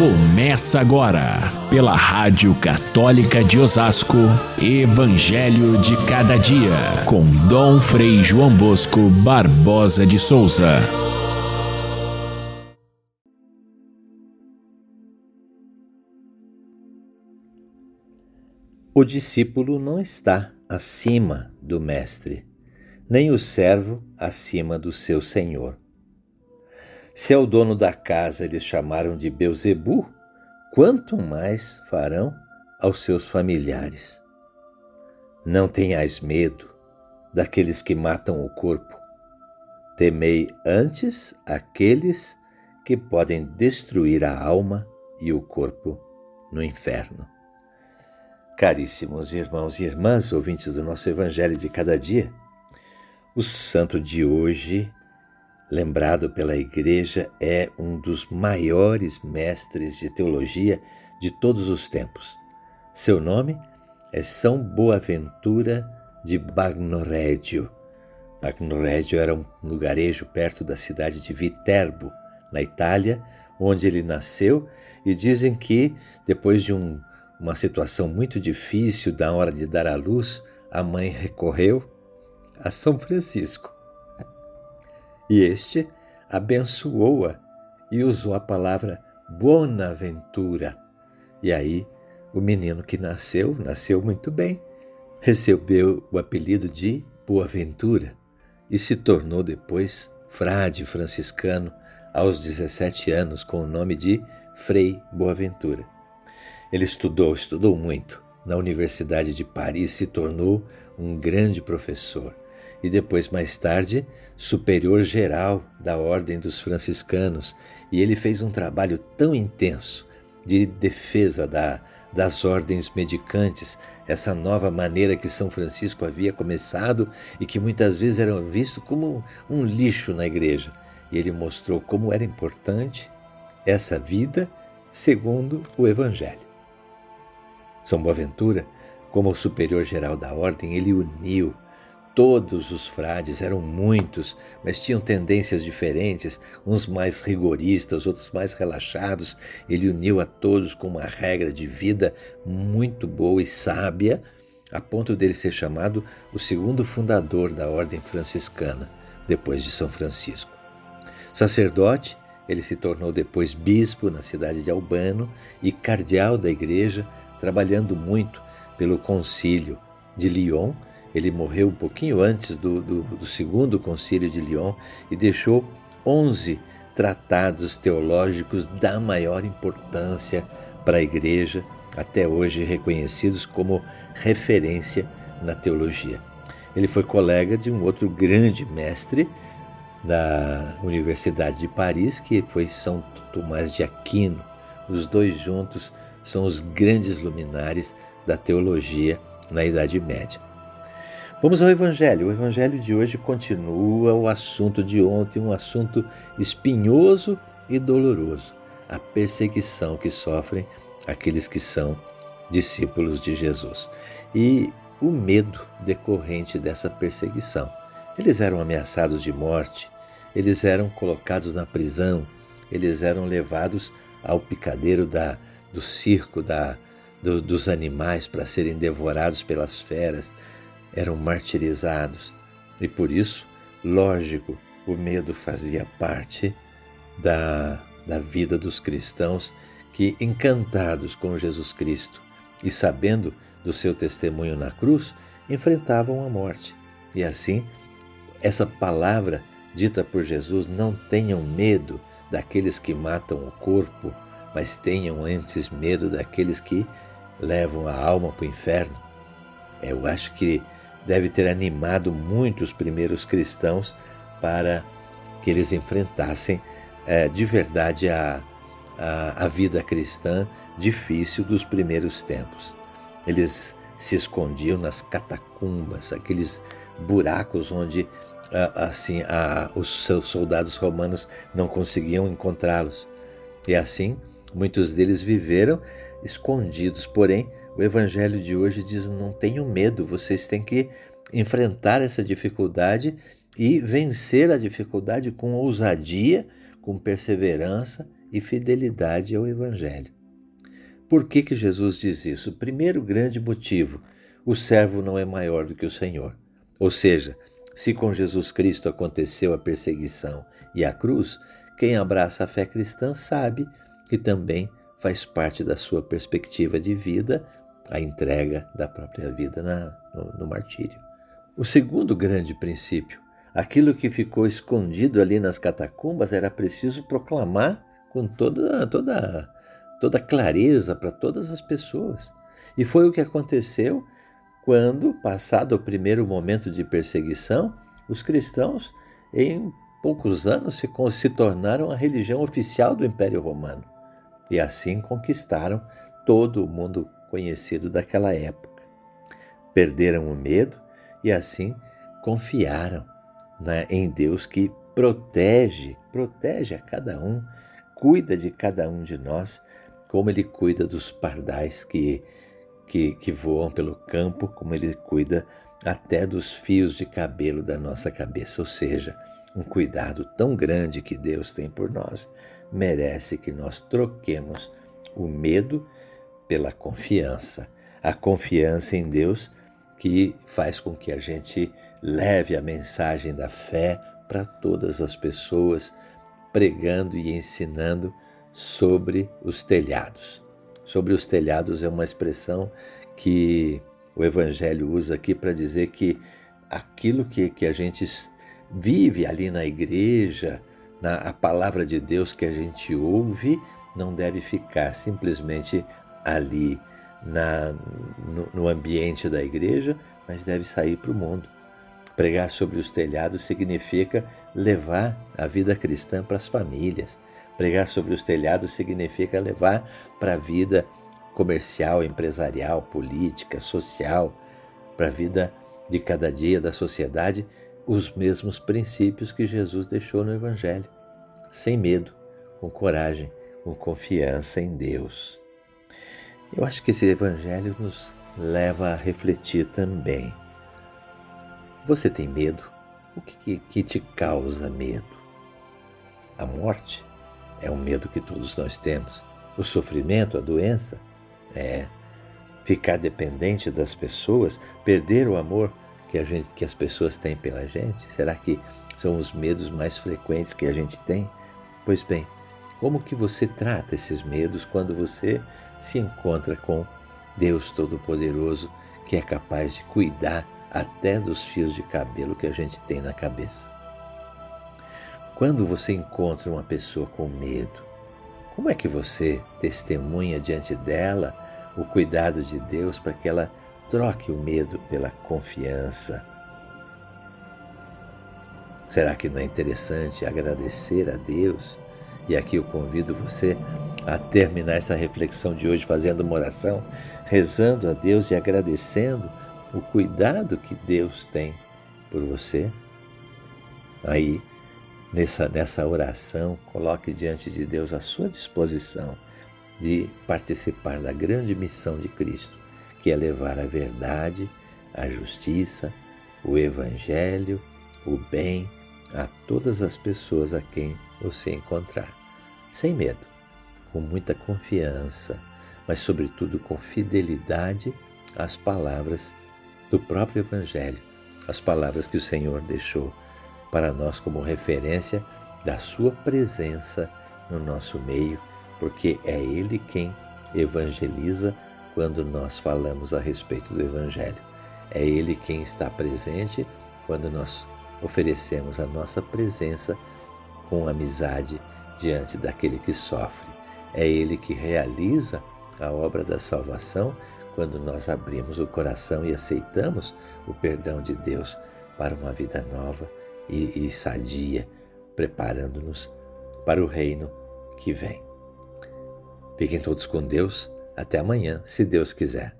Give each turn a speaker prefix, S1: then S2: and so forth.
S1: Começa agora, pela Rádio Católica de Osasco, Evangelho de Cada Dia, com Dom Frei João Bosco Barbosa de Souza.
S2: O discípulo não está acima do Mestre, nem o servo acima do seu senhor. Se ao dono da casa eles chamaram de Beuzebu, quanto mais farão aos seus familiares. Não tenhais medo daqueles que matam o corpo. Temei antes aqueles que podem destruir a alma e o corpo no inferno. Caríssimos irmãos e irmãs, ouvintes do nosso Evangelho de cada dia, o santo de hoje lembrado pela Igreja, é um dos maiores mestres de teologia de todos os tempos. Seu nome é São Boaventura de Bagnoregio. Bagnoregio era um lugarejo perto da cidade de Viterbo, na Itália, onde ele nasceu, e dizem que, depois de um, uma situação muito difícil da hora de dar à luz, a mãe recorreu a São Francisco e este abençoou-a e usou a palavra Bonaventura. E aí, o menino que nasceu, nasceu muito bem, recebeu o apelido de Boaventura e se tornou depois frade franciscano aos 17 anos com o nome de Frei Boaventura. Ele estudou, estudou muito. Na Universidade de Paris se tornou um grande professor e depois, mais tarde, superior geral da Ordem dos Franciscanos, e ele fez um trabalho tão intenso de defesa da, das ordens medicantes, essa nova maneira que São Francisco havia começado e que muitas vezes era visto como um lixo na igreja. E ele mostrou como era importante essa vida segundo o Evangelho. São Boaventura, como superior geral da ordem, ele uniu Todos os frades eram muitos, mas tinham tendências diferentes, uns mais rigoristas, outros mais relaxados. Ele uniu a todos com uma regra de vida muito boa e sábia, a ponto dele ser chamado o segundo fundador da ordem franciscana, depois de São Francisco. Sacerdote, ele se tornou depois bispo na cidade de Albano e cardeal da igreja, trabalhando muito pelo concílio de Lyon ele morreu um pouquinho antes do, do, do segundo concílio de Lyon e deixou 11 tratados teológicos da maior importância para a Igreja, até hoje reconhecidos como referência na teologia. Ele foi colega de um outro grande mestre da Universidade de Paris, que foi São Tomás de Aquino. Os dois juntos são os grandes luminares da teologia na Idade Média. Vamos ao Evangelho. O Evangelho de hoje continua o assunto de ontem, um assunto espinhoso e doloroso: a perseguição que sofrem aqueles que são discípulos de Jesus e o medo decorrente dessa perseguição. Eles eram ameaçados de morte, eles eram colocados na prisão, eles eram levados ao picadeiro da, do circo da, do, dos animais para serem devorados pelas feras eram martirizados e por isso, lógico, o medo fazia parte da, da vida dos cristãos que, encantados com Jesus Cristo e sabendo do seu testemunho na cruz, enfrentavam a morte. E assim, essa palavra dita por Jesus, não tenham medo daqueles que matam o corpo, mas tenham antes medo daqueles que levam a alma para o inferno. Eu acho que deve ter animado muitos primeiros cristãos para que eles enfrentassem é, de verdade a, a, a vida cristã difícil dos primeiros tempos. Eles se escondiam nas catacumbas, aqueles buracos onde assim os seus soldados romanos não conseguiam encontrá-los. E assim, muitos deles viveram escondidos, porém o evangelho de hoje diz: não tenham medo, vocês têm que enfrentar essa dificuldade e vencer a dificuldade com ousadia, com perseverança e fidelidade ao Evangelho. Por que, que Jesus diz isso? Primeiro grande motivo: o servo não é maior do que o Senhor. Ou seja, se com Jesus Cristo aconteceu a perseguição e a cruz, quem abraça a fé cristã sabe que também faz parte da sua perspectiva de vida a entrega da própria vida na, no, no martírio. O segundo grande princípio, aquilo que ficou escondido ali nas catacumbas era preciso proclamar com toda, toda, toda clareza para todas as pessoas. E foi o que aconteceu quando, passado o primeiro momento de perseguição, os cristãos, em poucos anos, se, se tornaram a religião oficial do Império Romano e assim conquistaram todo o mundo conhecido daquela época. Perderam o medo e assim confiaram né, em Deus que protege, protege a cada um, cuida de cada um de nós, como Ele cuida dos pardais que, que, que voam pelo campo, como Ele cuida até dos fios de cabelo da nossa cabeça, ou seja, um cuidado tão grande que Deus tem por nós merece que nós troquemos o medo pela confiança. A confiança em Deus que faz com que a gente leve a mensagem da fé para todas as pessoas, pregando e ensinando sobre os telhados. Sobre os telhados é uma expressão que o Evangelho usa aqui para dizer que aquilo que, que a gente vive ali na igreja, na, a palavra de Deus que a gente ouve, não deve ficar simplesmente ali na, no, no ambiente da igreja, mas deve sair para o mundo. Pregar sobre os telhados significa levar a vida cristã para as famílias. Pregar sobre os telhados significa levar para a vida comercial, empresarial, política, social, para a vida de cada dia da sociedade, os mesmos princípios que Jesus deixou no Evangelho, sem medo, com coragem, com confiança em Deus. Eu acho que esse Evangelho nos leva a refletir também. Você tem medo? O que, que te causa medo? A morte é um medo que todos nós temos. O sofrimento, a doença, é ficar dependente das pessoas, perder o amor que, a gente, que as pessoas têm pela gente? Será que são os medos mais frequentes que a gente tem? Pois bem, como que você trata esses medos quando você se encontra com Deus Todo-Poderoso, que é capaz de cuidar até dos fios de cabelo que a gente tem na cabeça? Quando você encontra uma pessoa com medo, como é que você testemunha diante dela o cuidado de Deus para que ela troque o medo pela confiança? Será que não é interessante agradecer a Deus? E aqui eu convido você a terminar essa reflexão de hoje fazendo uma oração, rezando a Deus e agradecendo o cuidado que Deus tem por você. Aí, nessa, nessa oração, coloque diante de Deus a sua disposição de participar da grande missão de Cristo, que é levar a verdade, a justiça, o Evangelho, o bem a todas as pessoas a quem você encontrar, sem medo, com muita confiança, mas sobretudo com fidelidade às palavras do próprio Evangelho, as palavras que o Senhor deixou para nós como referência da Sua presença no nosso meio, porque é Ele quem evangeliza quando nós falamos a respeito do Evangelho. É Ele quem está presente quando nós oferecemos a nossa presença com amizade diante daquele que sofre. É Ele que realiza a obra da salvação quando nós abrimos o coração e aceitamos o perdão de Deus para uma vida nova e, e sadia, preparando-nos para o reino que vem. Fiquem todos com Deus. Até amanhã, se Deus quiser.